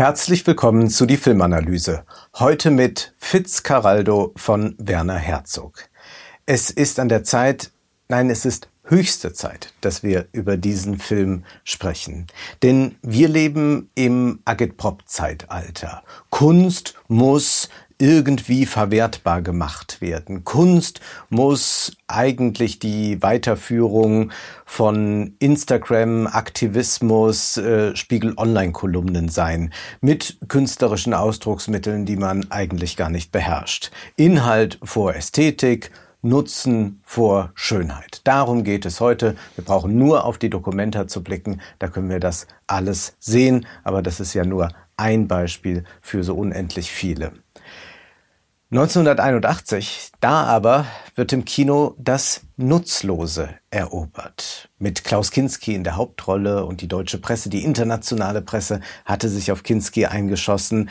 Herzlich willkommen zu die Filmanalyse. Heute mit Fitzcarraldo von Werner Herzog. Es ist an der Zeit, nein, es ist höchste Zeit, dass wir über diesen Film sprechen. Denn wir leben im Agitprop-Zeitalter. Kunst muss irgendwie verwertbar gemacht werden. Kunst muss eigentlich die Weiterführung von Instagram, Aktivismus, äh, Spiegel Online-Kolumnen sein, mit künstlerischen Ausdrucksmitteln, die man eigentlich gar nicht beherrscht. Inhalt vor Ästhetik, Nutzen vor Schönheit. Darum geht es heute. Wir brauchen nur auf die Dokumenta zu blicken, da können wir das alles sehen, aber das ist ja nur ein Beispiel für so unendlich viele. 1981, da aber wird im Kino das Nutzlose erobert. Mit Klaus Kinski in der Hauptrolle und die deutsche Presse, die internationale Presse hatte sich auf Kinski eingeschossen.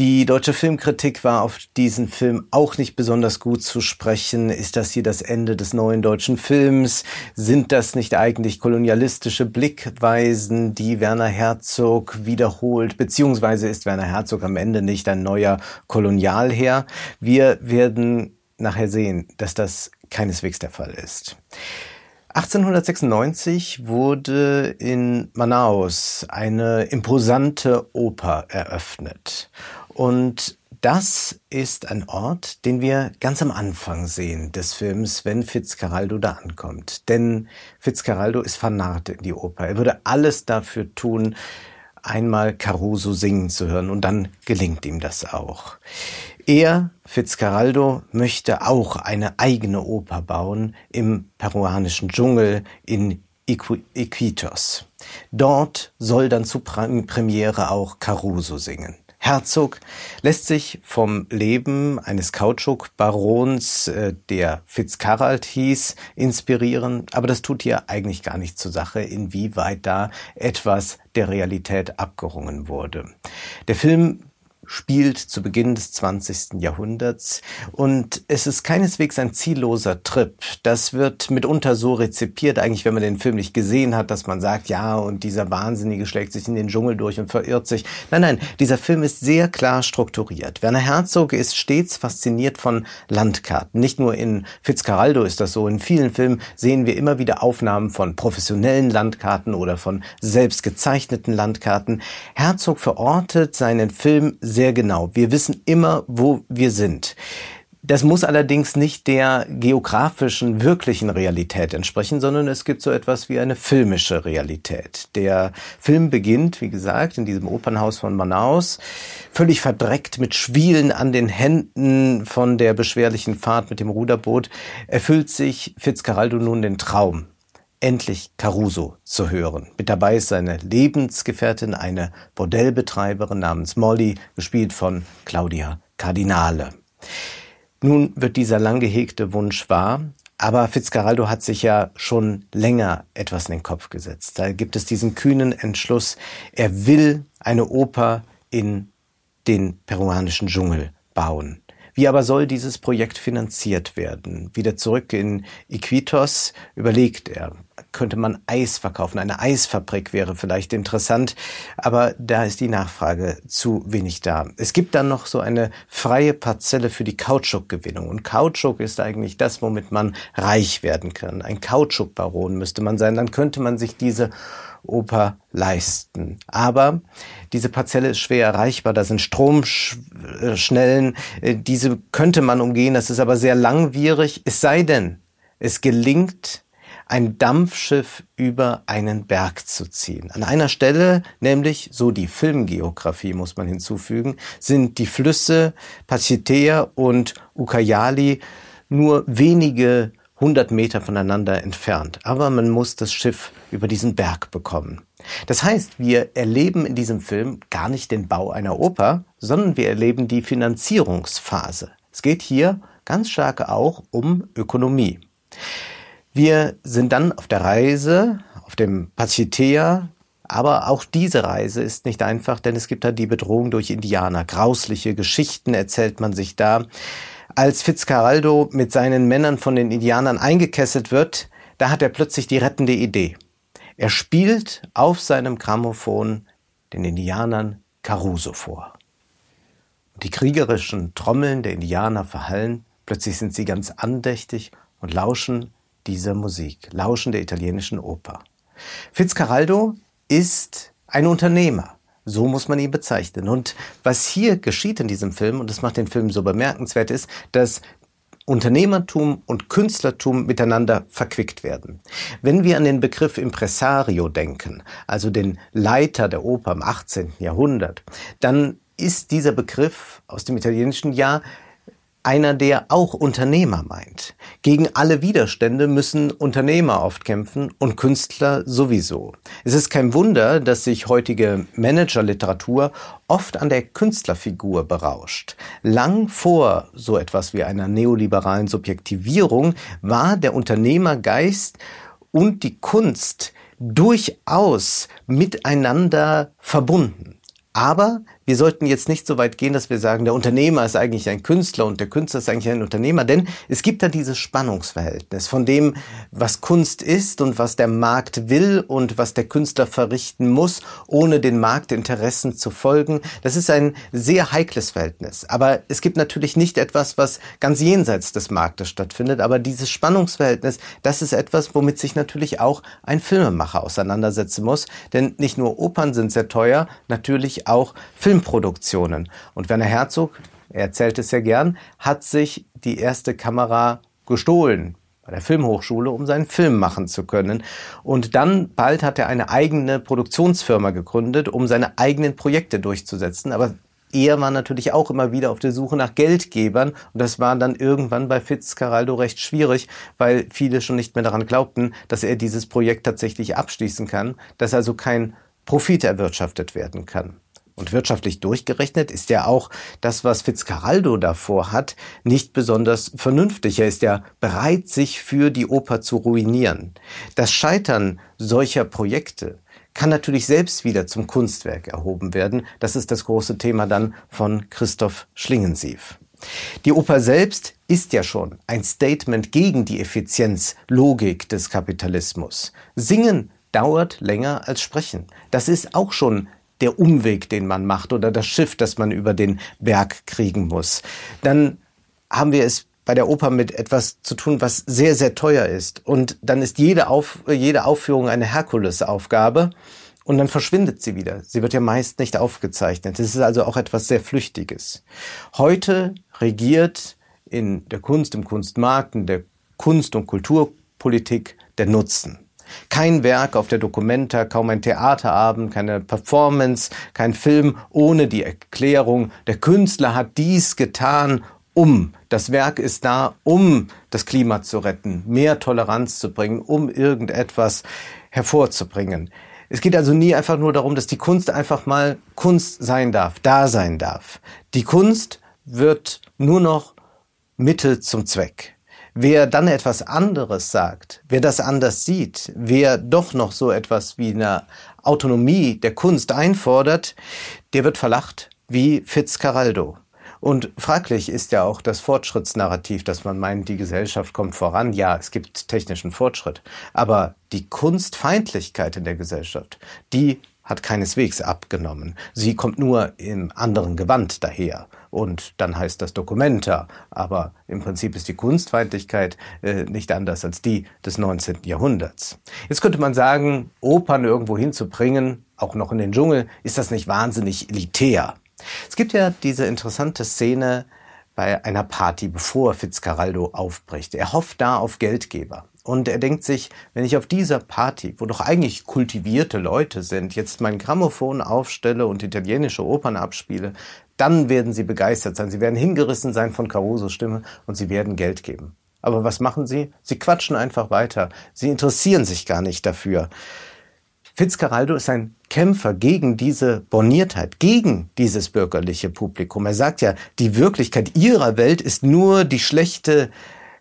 Die deutsche Filmkritik war auf diesen Film auch nicht besonders gut zu sprechen. Ist das hier das Ende des neuen deutschen Films? Sind das nicht eigentlich kolonialistische Blickweisen, die Werner Herzog wiederholt? Beziehungsweise ist Werner Herzog am Ende nicht ein neuer Kolonialherr? Wir werden nachher sehen, dass das keineswegs der Fall ist. 1896 wurde in Manaus eine imposante Oper eröffnet. Und das ist ein Ort, den wir ganz am Anfang sehen des Films, wenn Fitzcarraldo da ankommt. Denn Fitzcarraldo ist vernarrt in die Oper. Er würde alles dafür tun, einmal Caruso singen zu hören und dann gelingt ihm das auch. Er, Fitzcarraldo, möchte auch eine eigene Oper bauen im peruanischen Dschungel in Iquitos. Dort soll dann zu Premiere auch Caruso singen. Herzog lässt sich vom Leben eines Kautschuk-Barons, äh, der Fitzcarrald hieß, inspirieren, aber das tut hier eigentlich gar nicht zur Sache, inwieweit da etwas der Realität abgerungen wurde. Der Film spielt zu Beginn des 20. Jahrhunderts und es ist keineswegs ein zielloser Trip. Das wird mitunter so rezipiert, eigentlich wenn man den Film nicht gesehen hat, dass man sagt, ja, und dieser Wahnsinnige schlägt sich in den Dschungel durch und verirrt sich. Nein, nein, dieser Film ist sehr klar strukturiert. Werner Herzog ist stets fasziniert von Landkarten. Nicht nur in Fitzcarraldo ist das so. In vielen Filmen sehen wir immer wieder Aufnahmen von professionellen Landkarten oder von selbst gezeichneten Landkarten. Herzog verortet seinen Film sehr genau. Wir wissen immer, wo wir sind. Das muss allerdings nicht der geografischen, wirklichen Realität entsprechen, sondern es gibt so etwas wie eine filmische Realität. Der Film beginnt, wie gesagt, in diesem Opernhaus von Manaus, völlig verdreckt mit Schwielen an den Händen von der beschwerlichen Fahrt mit dem Ruderboot, erfüllt sich Fitzcarraldo nun den Traum, endlich Caruso zu hören. Mit dabei ist seine Lebensgefährtin, eine Bordellbetreiberin namens Molly, gespielt von Claudia Cardinale. Nun wird dieser lang gehegte Wunsch wahr, aber Fitzcarraldo hat sich ja schon länger etwas in den Kopf gesetzt. Da gibt es diesen kühnen Entschluss, er will eine Oper in den peruanischen Dschungel bauen. Wie aber soll dieses Projekt finanziert werden? Wieder zurück in Iquitos überlegt er, könnte man Eis verkaufen. Eine Eisfabrik wäre vielleicht interessant, aber da ist die Nachfrage zu wenig da. Es gibt dann noch so eine freie Parzelle für die Kautschukgewinnung. Und Kautschuk ist eigentlich das, womit man reich werden kann. Ein Kautschukbaron müsste man sein. Dann könnte man sich diese Oper leisten. Aber diese Parzelle ist schwer erreichbar, da sind Stromschnellen, äh, diese könnte man umgehen, das ist aber sehr langwierig, es sei denn, es gelingt, ein Dampfschiff über einen Berg zu ziehen. An einer Stelle, nämlich, so die Filmgeografie muss man hinzufügen, sind die Flüsse Pachitea und Ucayali nur wenige hundert Meter voneinander entfernt. Aber man muss das Schiff über diesen Berg bekommen. Das heißt, wir erleben in diesem Film gar nicht den Bau einer Oper, sondern wir erleben die Finanzierungsphase. Es geht hier ganz stark auch um Ökonomie. Wir sind dann auf der Reise, auf dem Pachitea, aber auch diese Reise ist nicht einfach, denn es gibt da die Bedrohung durch Indianer. Grausliche Geschichten erzählt man sich da. Als Fitzcarraldo mit seinen Männern von den Indianern eingekesselt wird, da hat er plötzlich die rettende Idee. Er spielt auf seinem Grammophon den Indianern Caruso vor. Die kriegerischen Trommeln der Indianer verhallen, plötzlich sind sie ganz andächtig und lauschen dieser Musik, lauschen der italienischen Oper. Fitzcarraldo ist ein Unternehmer. So muss man ihn bezeichnen. Und was hier geschieht in diesem Film, und das macht den Film so bemerkenswert, ist, dass Unternehmertum und Künstlertum miteinander verquickt werden. Wenn wir an den Begriff Impresario denken, also den Leiter der Oper im 18. Jahrhundert, dann ist dieser Begriff aus dem italienischen Jahr einer, der auch Unternehmer meint. Gegen alle Widerstände müssen Unternehmer oft kämpfen und Künstler sowieso. Es ist kein Wunder, dass sich heutige Managerliteratur oft an der Künstlerfigur berauscht. Lang vor so etwas wie einer neoliberalen Subjektivierung war der Unternehmergeist und die Kunst durchaus miteinander verbunden. Aber wir sollten jetzt nicht so weit gehen, dass wir sagen, der Unternehmer ist eigentlich ein Künstler und der Künstler ist eigentlich ein Unternehmer, denn es gibt da dieses Spannungsverhältnis von dem, was Kunst ist und was der Markt will und was der Künstler verrichten muss, ohne den Marktinteressen zu folgen. Das ist ein sehr heikles Verhältnis. Aber es gibt natürlich nicht etwas, was ganz jenseits des Marktes stattfindet. Aber dieses Spannungsverhältnis, das ist etwas, womit sich natürlich auch ein Filmemacher auseinandersetzen muss. Denn nicht nur Opern sind sehr teuer, natürlich auch Film Filmproduktionen. Und Werner Herzog, er erzählt es sehr gern, hat sich die erste Kamera gestohlen bei der Filmhochschule, um seinen Film machen zu können. Und dann bald hat er eine eigene Produktionsfirma gegründet, um seine eigenen Projekte durchzusetzen. Aber er war natürlich auch immer wieder auf der Suche nach Geldgebern und das war dann irgendwann bei Fitzcarraldo recht schwierig, weil viele schon nicht mehr daran glaubten, dass er dieses Projekt tatsächlich abschließen kann, dass also kein Profit erwirtschaftet werden kann. Und wirtschaftlich durchgerechnet ist ja auch das, was Fitzcarraldo davor hat, nicht besonders vernünftig. Er ist ja bereit, sich für die Oper zu ruinieren. Das Scheitern solcher Projekte kann natürlich selbst wieder zum Kunstwerk erhoben werden. Das ist das große Thema dann von Christoph Schlingensief. Die Oper selbst ist ja schon ein Statement gegen die Effizienzlogik des Kapitalismus. Singen dauert länger als sprechen. Das ist auch schon der Umweg, den man macht oder das Schiff, das man über den Berg kriegen muss. Dann haben wir es bei der Oper mit etwas zu tun, was sehr, sehr teuer ist. Und dann ist jede, Auf, jede Aufführung eine Herkulesaufgabe. Und dann verschwindet sie wieder. Sie wird ja meist nicht aufgezeichnet. Es ist also auch etwas sehr Flüchtiges. Heute regiert in der Kunst, im Kunstmarkt, in der Kunst- und Kulturpolitik der Nutzen. Kein Werk auf der Documenta, kaum ein Theaterabend, keine Performance, kein Film ohne die Erklärung, der Künstler hat dies getan, um. Das Werk ist da, um das Klima zu retten, mehr Toleranz zu bringen, um irgendetwas hervorzubringen. Es geht also nie einfach nur darum, dass die Kunst einfach mal Kunst sein darf, da sein darf. Die Kunst wird nur noch Mittel zum Zweck. Wer dann etwas anderes sagt, wer das anders sieht, wer doch noch so etwas wie eine Autonomie der Kunst einfordert, der wird verlacht wie Fitzcarraldo. Und fraglich ist ja auch das Fortschrittsnarrativ, dass man meint, die Gesellschaft kommt voran. Ja, es gibt technischen Fortschritt. Aber die Kunstfeindlichkeit in der Gesellschaft, die hat keineswegs abgenommen. Sie kommt nur im anderen Gewand daher. Und dann heißt das Dokumenta. Aber im Prinzip ist die Kunstfeindlichkeit äh, nicht anders als die des 19. Jahrhunderts. Jetzt könnte man sagen, Opern irgendwo hinzubringen, auch noch in den Dschungel, ist das nicht wahnsinnig elitär? Es gibt ja diese interessante Szene bei einer Party, bevor Fitzcarraldo aufbricht. Er hofft da auf Geldgeber. Und er denkt sich, wenn ich auf dieser Party, wo doch eigentlich kultivierte Leute sind, jetzt mein Grammophon aufstelle und italienische Opern abspiele, dann werden sie begeistert sein. Sie werden hingerissen sein von Carusos Stimme und sie werden Geld geben. Aber was machen sie? Sie quatschen einfach weiter. Sie interessieren sich gar nicht dafür. Fitzcarraldo ist ein Kämpfer gegen diese Borniertheit, gegen dieses bürgerliche Publikum. Er sagt ja, die Wirklichkeit ihrer Welt ist nur die schlechte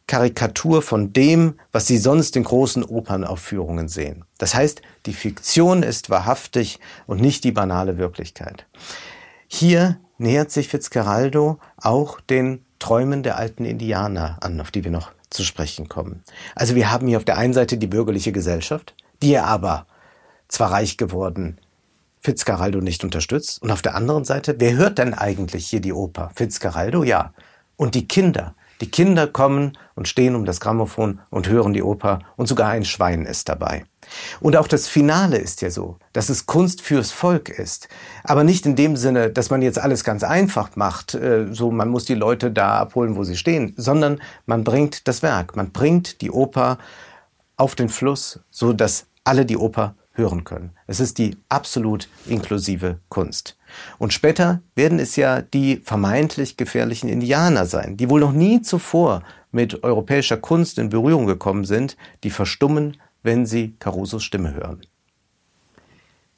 Karikatur von dem, was Sie sonst in großen Opernaufführungen sehen. Das heißt, die Fiktion ist wahrhaftig und nicht die banale Wirklichkeit. Hier nähert sich Fitzgeraldo auch den Träumen der alten Indianer an, auf die wir noch zu sprechen kommen. Also wir haben hier auf der einen Seite die bürgerliche Gesellschaft, die aber zwar reich geworden Fitzcarraldo nicht unterstützt. Und auf der anderen Seite, wer hört denn eigentlich hier die Oper? Fitzcarraldo, ja. Und die Kinder. Die Kinder kommen und stehen um das Grammophon und hören die Oper und sogar ein Schwein ist dabei. Und auch das Finale ist ja so, dass es Kunst fürs Volk ist. Aber nicht in dem Sinne, dass man jetzt alles ganz einfach macht, äh, so man muss die Leute da abholen, wo sie stehen, sondern man bringt das Werk, man bringt die Oper auf den Fluss, so dass alle die Oper hören können. Es ist die absolut inklusive Kunst. Und später werden es ja die vermeintlich gefährlichen Indianer sein, die wohl noch nie zuvor mit europäischer Kunst in Berührung gekommen sind, die verstummen, wenn sie Carusos Stimme hören.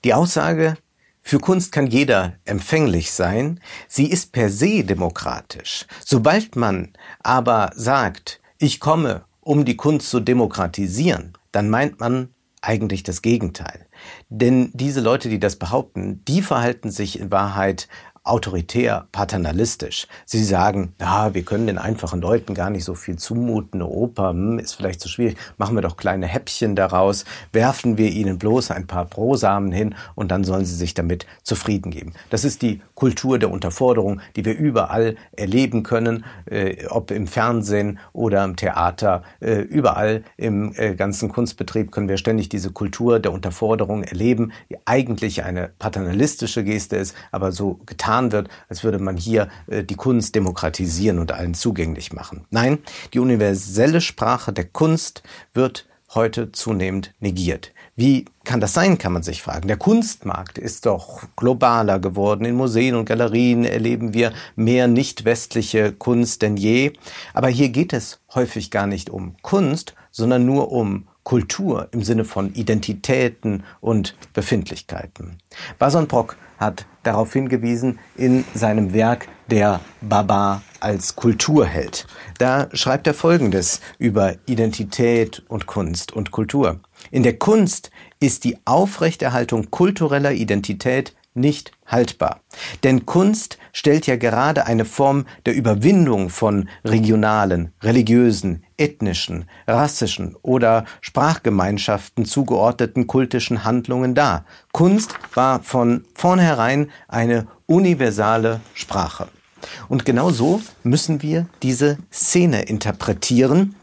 Die Aussage, für Kunst kann jeder empfänglich sein, sie ist per se demokratisch. Sobald man aber sagt, ich komme, um die Kunst zu demokratisieren, dann meint man eigentlich das Gegenteil. Denn diese Leute, die das behaupten, die verhalten sich in Wahrheit autoritär, paternalistisch. Sie sagen, ja, wir können den einfachen Leuten gar nicht so viel zumuten. Eine Oper hm, ist vielleicht zu schwierig. Machen wir doch kleine Häppchen daraus, werfen wir ihnen bloß ein paar Brosamen hin und dann sollen sie sich damit zufrieden geben. Das ist die Kultur der Unterforderung, die wir überall erleben können, äh, ob im Fernsehen oder im Theater. Äh, überall im äh, ganzen Kunstbetrieb können wir ständig diese Kultur der Unterforderung erleben, die eigentlich eine paternalistische Geste ist, aber so getan getan wird, als würde man hier äh, die Kunst demokratisieren und allen zugänglich machen. Nein, die universelle Sprache der Kunst wird heute zunehmend negiert. Wie kann das sein, kann man sich fragen. Der Kunstmarkt ist doch globaler geworden. In Museen und Galerien erleben wir mehr nicht westliche Kunst denn je. Aber hier geht es häufig gar nicht um Kunst, sondern nur um Kultur im Sinne von Identitäten und Befindlichkeiten. Bason Brock hat darauf hingewiesen in seinem Werk Der Baba als Kulturheld. Da schreibt er Folgendes über Identität und Kunst und Kultur. In der Kunst ist die Aufrechterhaltung kultureller Identität nicht haltbar. Denn Kunst stellt ja gerade eine Form der Überwindung von regionalen, religiösen, ethnischen, rassischen oder Sprachgemeinschaften zugeordneten kultischen Handlungen dar. Kunst war von vornherein eine universale Sprache. Und genau so müssen wir diese Szene interpretieren,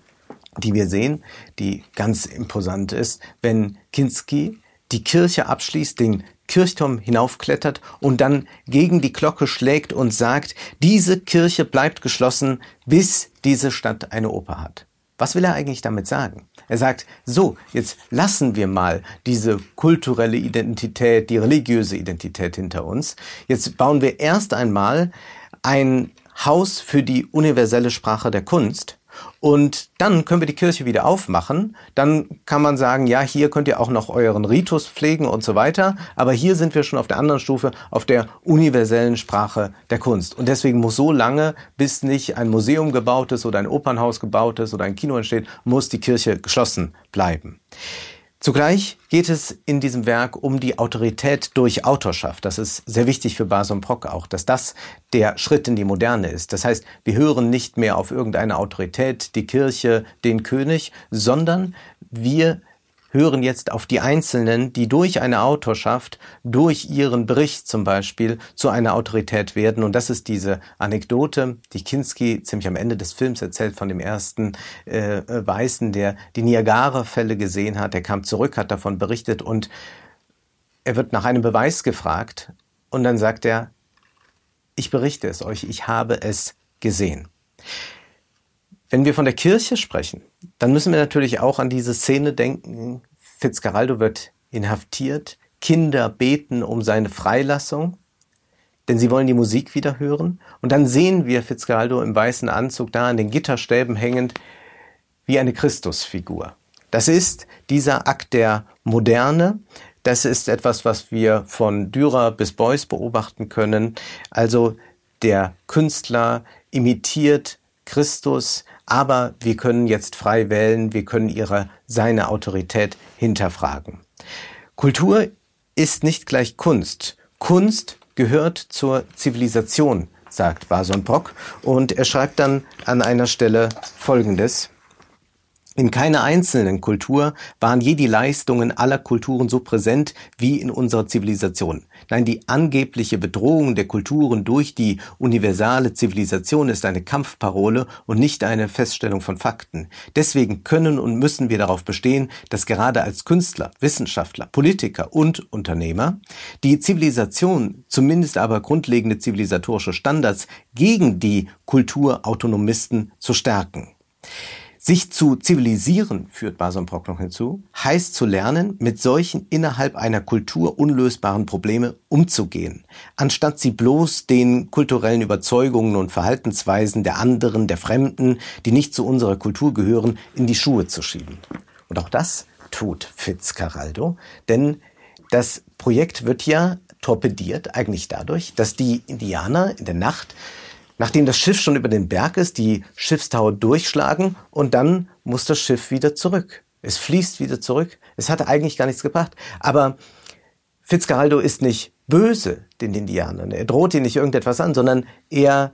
die wir sehen, die ganz imposant ist, wenn Kinski die Kirche abschließt, den Kirchturm hinaufklettert und dann gegen die Glocke schlägt und sagt, diese Kirche bleibt geschlossen, bis diese Stadt eine Oper hat. Was will er eigentlich damit sagen? Er sagt, so, jetzt lassen wir mal diese kulturelle Identität, die religiöse Identität hinter uns. Jetzt bauen wir erst einmal ein Haus für die universelle Sprache der Kunst und dann können wir die Kirche wieder aufmachen. Dann kann man sagen, ja, hier könnt ihr auch noch euren Ritus pflegen und so weiter. Aber hier sind wir schon auf der anderen Stufe, auf der universellen Sprache der Kunst. Und deswegen muss so lange, bis nicht ein Museum gebaut ist oder ein Opernhaus gebaut ist oder ein Kino entsteht, muss die Kirche geschlossen bleiben. Zugleich geht es in diesem Werk um die Autorität durch Autorschaft. Das ist sehr wichtig für Bason Brock auch, dass das der Schritt in die Moderne ist. Das heißt, wir hören nicht mehr auf irgendeine Autorität, die Kirche, den König, sondern wir hören jetzt auf die Einzelnen, die durch eine Autorschaft, durch ihren Bericht zum Beispiel, zu einer Autorität werden. Und das ist diese Anekdote, die Kinski ziemlich am Ende des Films erzählt von dem ersten äh, Weißen, der die Niagara-Fälle gesehen hat. Der kam zurück, hat davon berichtet und er wird nach einem Beweis gefragt und dann sagt er, ich berichte es euch, ich habe es gesehen. Wenn wir von der Kirche sprechen, dann müssen wir natürlich auch an diese Szene denken. Fitzcarraldo wird inhaftiert, Kinder beten um seine Freilassung, denn sie wollen die Musik wieder hören. Und dann sehen wir Fitzcarraldo im weißen Anzug da an den Gitterstäben hängend wie eine Christusfigur. Das ist dieser Akt der Moderne. Das ist etwas, was wir von Dürer bis Beuys beobachten können. Also der Künstler imitiert Christus, aber wir können jetzt frei wählen, wir können ihre, seine Autorität hinterfragen. Kultur ist nicht gleich Kunst. Kunst gehört zur Zivilisation, sagt Bason Brock. Und er schreibt dann an einer Stelle Folgendes. In keiner einzelnen Kultur waren je die Leistungen aller Kulturen so präsent wie in unserer Zivilisation. Nein, die angebliche Bedrohung der Kulturen durch die universale Zivilisation ist eine Kampfparole und nicht eine Feststellung von Fakten. Deswegen können und müssen wir darauf bestehen, dass gerade als Künstler, Wissenschaftler, Politiker und Unternehmer die Zivilisation, zumindest aber grundlegende zivilisatorische Standards gegen die Kulturautonomisten zu stärken. Sich zu zivilisieren, führt Bason noch hinzu, heißt zu lernen, mit solchen innerhalb einer Kultur unlösbaren Probleme umzugehen, anstatt sie bloß den kulturellen Überzeugungen und Verhaltensweisen der anderen, der Fremden, die nicht zu unserer Kultur gehören, in die Schuhe zu schieben. Und auch das tut Fitzcarraldo, denn das Projekt wird ja torpediert eigentlich dadurch, dass die Indianer in der Nacht nachdem das Schiff schon über den Berg ist, die Schiffstaue durchschlagen und dann muss das Schiff wieder zurück. Es fließt wieder zurück. Es hatte eigentlich gar nichts gebracht. Aber Fitzgeraldo ist nicht böse den Indianern. Er droht ihnen nicht irgendetwas an, sondern er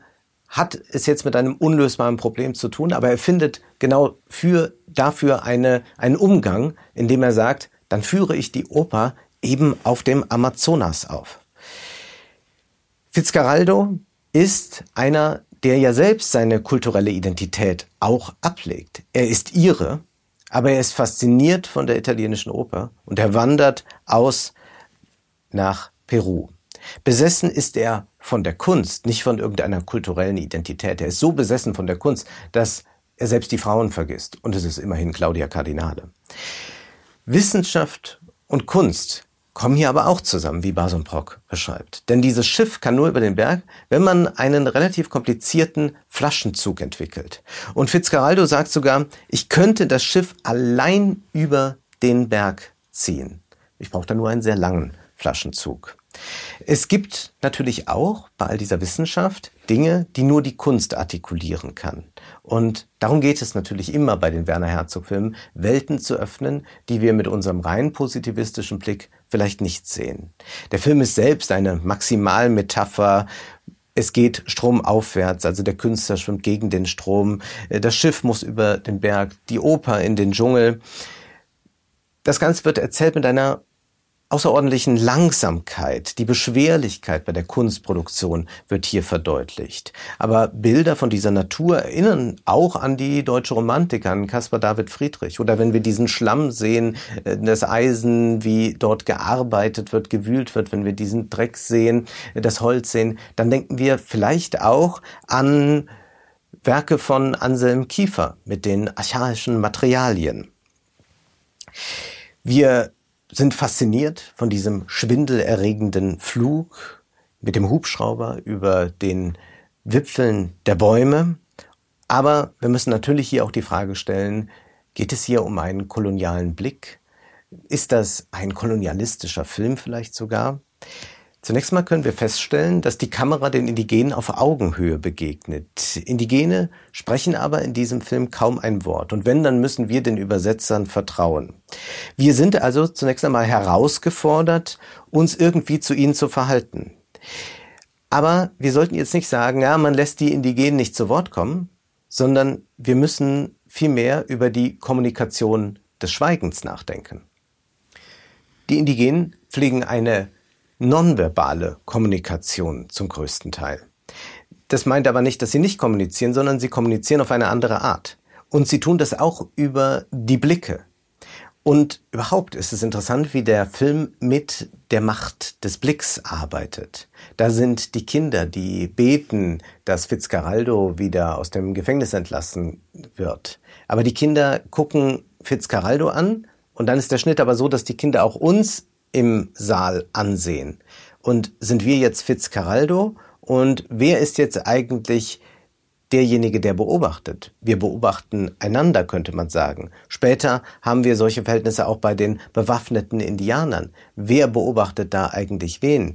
hat es jetzt mit einem unlösbaren Problem zu tun, aber er findet genau für, dafür eine, einen Umgang, indem er sagt, dann führe ich die Oper eben auf dem Amazonas auf. Fitzgeraldo ist einer, der ja selbst seine kulturelle Identität auch ablegt. Er ist ihre, aber er ist fasziniert von der italienischen Oper und er wandert aus nach Peru. Besessen ist er von der Kunst, nicht von irgendeiner kulturellen Identität. Er ist so besessen von der Kunst, dass er selbst die Frauen vergisst. Und es ist immerhin Claudia Cardinale. Wissenschaft und Kunst kommen hier aber auch zusammen, wie Bason Brock beschreibt. Denn dieses Schiff kann nur über den Berg, wenn man einen relativ komplizierten Flaschenzug entwickelt. Und Fitzcarraldo sagt sogar, ich könnte das Schiff allein über den Berg ziehen. Ich brauche da nur einen sehr langen Flaschenzug. Es gibt natürlich auch bei all dieser Wissenschaft Dinge, die nur die Kunst artikulieren kann. Und darum geht es natürlich immer bei den Werner Herzog Filmen, Welten zu öffnen, die wir mit unserem rein positivistischen Blick vielleicht nicht sehen. Der Film ist selbst eine Maximalmetapher es geht stromaufwärts, also der Künstler schwimmt gegen den Strom, das Schiff muss über den Berg, die Oper in den Dschungel. Das Ganze wird erzählt mit einer außerordentlichen Langsamkeit, die Beschwerlichkeit bei der Kunstproduktion wird hier verdeutlicht. Aber Bilder von dieser Natur erinnern auch an die deutsche Romantik, an Caspar David Friedrich. Oder wenn wir diesen Schlamm sehen, äh, das Eisen, wie dort gearbeitet wird, gewühlt wird, wenn wir diesen Dreck sehen, äh, das Holz sehen, dann denken wir vielleicht auch an Werke von Anselm Kiefer mit den archaischen Materialien. Wir sind fasziniert von diesem schwindelerregenden Flug mit dem Hubschrauber über den Wipfeln der Bäume. Aber wir müssen natürlich hier auch die Frage stellen, geht es hier um einen kolonialen Blick? Ist das ein kolonialistischer Film vielleicht sogar? Zunächst mal können wir feststellen, dass die Kamera den Indigenen auf Augenhöhe begegnet. Indigene sprechen aber in diesem Film kaum ein Wort. Und wenn, dann müssen wir den Übersetzern vertrauen. Wir sind also zunächst einmal herausgefordert, uns irgendwie zu ihnen zu verhalten. Aber wir sollten jetzt nicht sagen, ja, man lässt die Indigenen nicht zu Wort kommen, sondern wir müssen vielmehr über die Kommunikation des Schweigens nachdenken. Die Indigenen pflegen eine nonverbale Kommunikation zum größten Teil. Das meint aber nicht, dass sie nicht kommunizieren, sondern sie kommunizieren auf eine andere Art. Und sie tun das auch über die Blicke. Und überhaupt ist es interessant, wie der Film mit der Macht des Blicks arbeitet. Da sind die Kinder, die beten, dass Fitzcarraldo wieder aus dem Gefängnis entlassen wird. Aber die Kinder gucken Fitzcarraldo an und dann ist der Schnitt aber so, dass die Kinder auch uns im Saal ansehen. Und sind wir jetzt Fitzcarraldo? Und wer ist jetzt eigentlich derjenige, der beobachtet? Wir beobachten einander, könnte man sagen. Später haben wir solche Verhältnisse auch bei den bewaffneten Indianern. Wer beobachtet da eigentlich wen?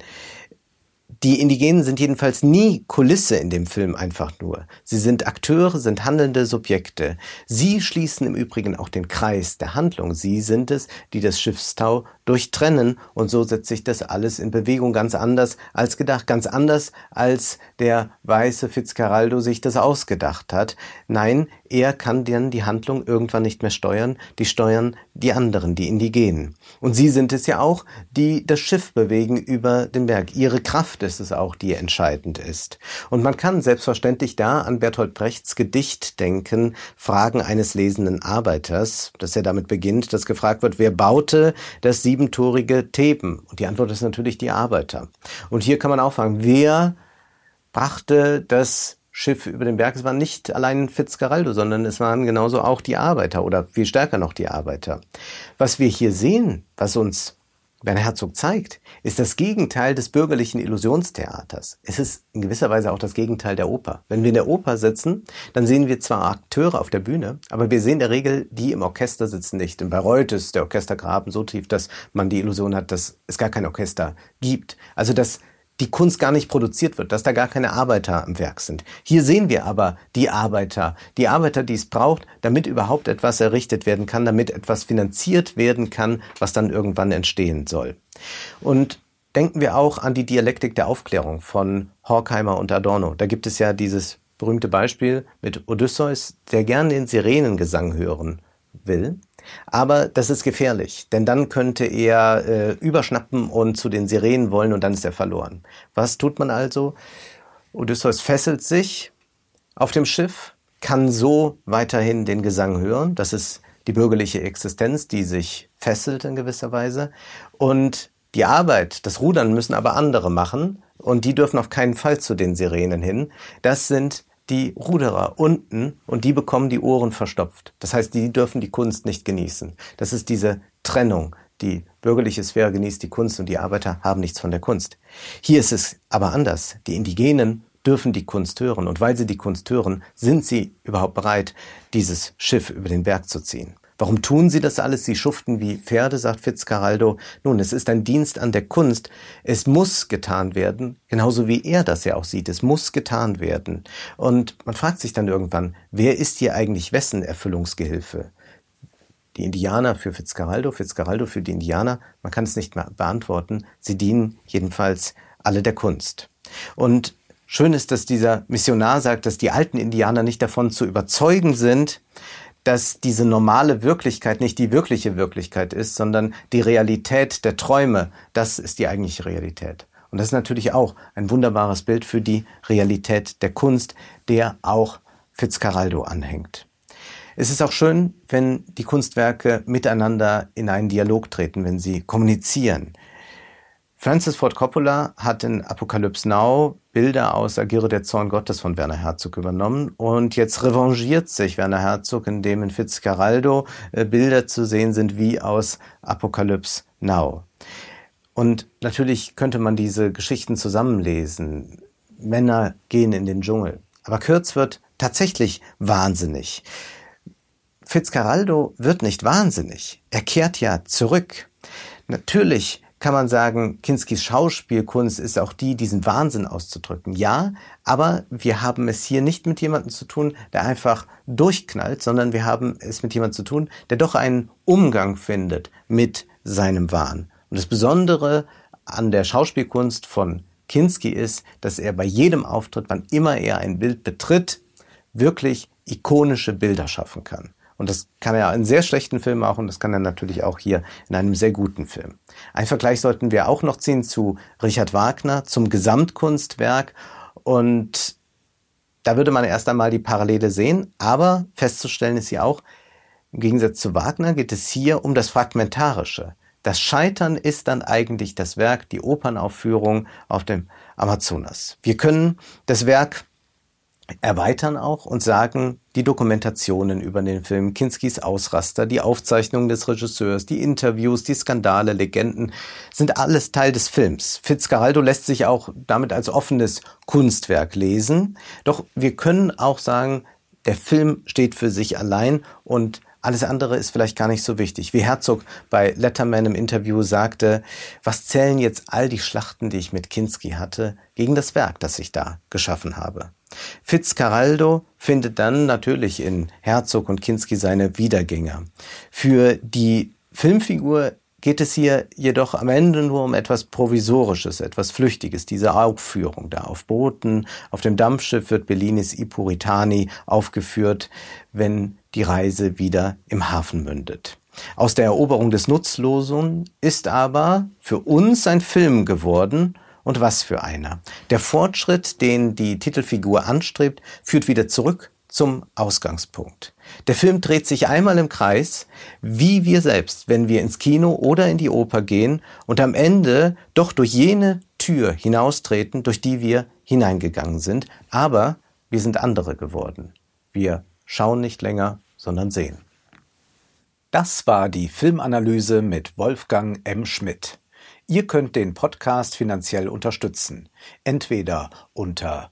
Die Indigenen sind jedenfalls nie Kulisse in dem Film einfach nur. Sie sind Akteure, sind handelnde Subjekte. Sie schließen im Übrigen auch den Kreis der Handlung. Sie sind es, die das Schiffstau durchtrennen und so setzt sich das alles in Bewegung ganz anders als gedacht, ganz anders als der weiße Fitzcarraldo sich das ausgedacht hat. Nein, er kann dann die Handlung irgendwann nicht mehr steuern, die steuern die anderen, die Indigenen. Und sie sind es ja auch, die das Schiff bewegen über den Berg. Ihre Kraft ist es auch, die entscheidend ist. Und man kann selbstverständlich da an Bertolt Brechts Gedicht denken, Fragen eines lesenden Arbeiters, dass er damit beginnt, dass gefragt wird, wer baute das siebentorige Theben? Und die Antwort ist natürlich die Arbeiter. Und hier kann man auch fragen, wer brachte das Schiff über den Berg. Es war nicht allein Fitzgeraldo, sondern es waren genauso auch die Arbeiter oder viel stärker noch die Arbeiter. Was wir hier sehen, was uns Werner Herzog zeigt, ist das Gegenteil des bürgerlichen Illusionstheaters. Es ist in gewisser Weise auch das Gegenteil der Oper. Wenn wir in der Oper sitzen, dann sehen wir zwar Akteure auf der Bühne, aber wir sehen in der Regel die im Orchester sitzen nicht. In Bayreuth ist der Orchestergraben so tief, dass man die Illusion hat, dass es gar kein Orchester gibt. Also dass die Kunst gar nicht produziert wird, dass da gar keine Arbeiter am Werk sind. Hier sehen wir aber die Arbeiter, die Arbeiter, die es braucht, damit überhaupt etwas errichtet werden kann, damit etwas finanziert werden kann, was dann irgendwann entstehen soll. Und denken wir auch an die Dialektik der Aufklärung von Horkheimer und Adorno. Da gibt es ja dieses berühmte Beispiel mit Odysseus, der gern den Sirenengesang hören will aber das ist gefährlich, denn dann könnte er äh, überschnappen und zu den Sirenen wollen und dann ist er verloren. Was tut man also? Odysseus fesselt sich auf dem Schiff, kann so weiterhin den Gesang hören. Das ist die bürgerliche Existenz, die sich fesselt in gewisser Weise. Und die Arbeit, das Rudern müssen aber andere machen und die dürfen auf keinen Fall zu den Sirenen hin. Das sind die Ruderer unten und die bekommen die Ohren verstopft. Das heißt, die dürfen die Kunst nicht genießen. Das ist diese Trennung. Die bürgerliche Sphäre genießt die Kunst und die Arbeiter haben nichts von der Kunst. Hier ist es aber anders. Die Indigenen dürfen die Kunst hören und weil sie die Kunst hören, sind sie überhaupt bereit, dieses Schiff über den Berg zu ziehen. Warum tun sie das alles? Sie schuften wie Pferde, sagt Fitzcarraldo. Nun, es ist ein Dienst an der Kunst. Es muss getan werden, genauso wie er das ja auch sieht. Es muss getan werden. Und man fragt sich dann irgendwann, wer ist hier eigentlich wessen Erfüllungsgehilfe? Die Indianer für Fitzcarraldo, Fitzcarraldo für die Indianer, man kann es nicht mehr beantworten. Sie dienen jedenfalls alle der Kunst. Und schön ist, dass dieser Missionar sagt, dass die alten Indianer nicht davon zu überzeugen sind, dass diese normale Wirklichkeit nicht die wirkliche Wirklichkeit ist, sondern die Realität der Träume, das ist die eigentliche Realität. Und das ist natürlich auch ein wunderbares Bild für die Realität der Kunst, der auch Fitzcarraldo anhängt. Es ist auch schön, wenn die Kunstwerke miteinander in einen Dialog treten, wenn sie kommunizieren. Francis Ford Coppola hat in Apocalypse Now Bilder aus Agiere der Zorn Gottes von Werner Herzog übernommen und jetzt revanchiert sich Werner Herzog, indem in Fitzcarraldo äh, Bilder zu sehen sind wie aus Apocalypse Now. Und natürlich könnte man diese Geschichten zusammenlesen. Männer gehen in den Dschungel. Aber Kürz wird tatsächlich wahnsinnig. Fitzcarraldo wird nicht wahnsinnig. Er kehrt ja zurück. Natürlich kann man sagen, Kinskis Schauspielkunst ist auch die, diesen Wahnsinn auszudrücken. Ja, aber wir haben es hier nicht mit jemandem zu tun, der einfach durchknallt, sondern wir haben es mit jemandem zu tun, der doch einen Umgang findet mit seinem Wahn. Und das Besondere an der Schauspielkunst von Kinski ist, dass er bei jedem Auftritt, wann immer er ein Bild betritt, wirklich ikonische Bilder schaffen kann. Und das kann er in sehr schlechten Filmen auch und das kann er natürlich auch hier in einem sehr guten Film. Ein Vergleich sollten wir auch noch ziehen zu Richard Wagner, zum Gesamtkunstwerk. Und da würde man erst einmal die Parallele sehen, aber festzustellen ist hier auch, im Gegensatz zu Wagner geht es hier um das Fragmentarische. Das Scheitern ist dann eigentlich das Werk, die Opernaufführung auf dem Amazonas. Wir können das Werk erweitern auch und sagen, die Dokumentationen über den Film, Kinskis Ausraster, die Aufzeichnungen des Regisseurs, die Interviews, die Skandale, Legenden, sind alles Teil des Films. Fitzcarraldo lässt sich auch damit als offenes Kunstwerk lesen. Doch wir können auch sagen, der Film steht für sich allein und alles andere ist vielleicht gar nicht so wichtig. Wie Herzog bei Letterman im Interview sagte, was zählen jetzt all die Schlachten, die ich mit Kinski hatte, gegen das Werk, das ich da geschaffen habe? Fitzcarraldo findet dann natürlich in Herzog und Kinski seine Wiedergänger. Für die Filmfigur geht es hier jedoch am Ende nur um etwas Provisorisches, etwas Flüchtiges, diese Aufführung da. Auf Booten, auf dem Dampfschiff wird Bellinis I Puritani aufgeführt, wenn die Reise wieder im Hafen mündet. Aus der Eroberung des Nutzlosen ist aber für uns ein Film geworden, und was für einer. Der Fortschritt, den die Titelfigur anstrebt, führt wieder zurück zum Ausgangspunkt. Der Film dreht sich einmal im Kreis, wie wir selbst, wenn wir ins Kino oder in die Oper gehen und am Ende doch durch jene Tür hinaustreten, durch die wir hineingegangen sind, aber wir sind andere geworden. Wir schauen nicht länger, sondern sehen. Das war die Filmanalyse mit Wolfgang M. Schmidt. Ihr könnt den Podcast finanziell unterstützen. Entweder unter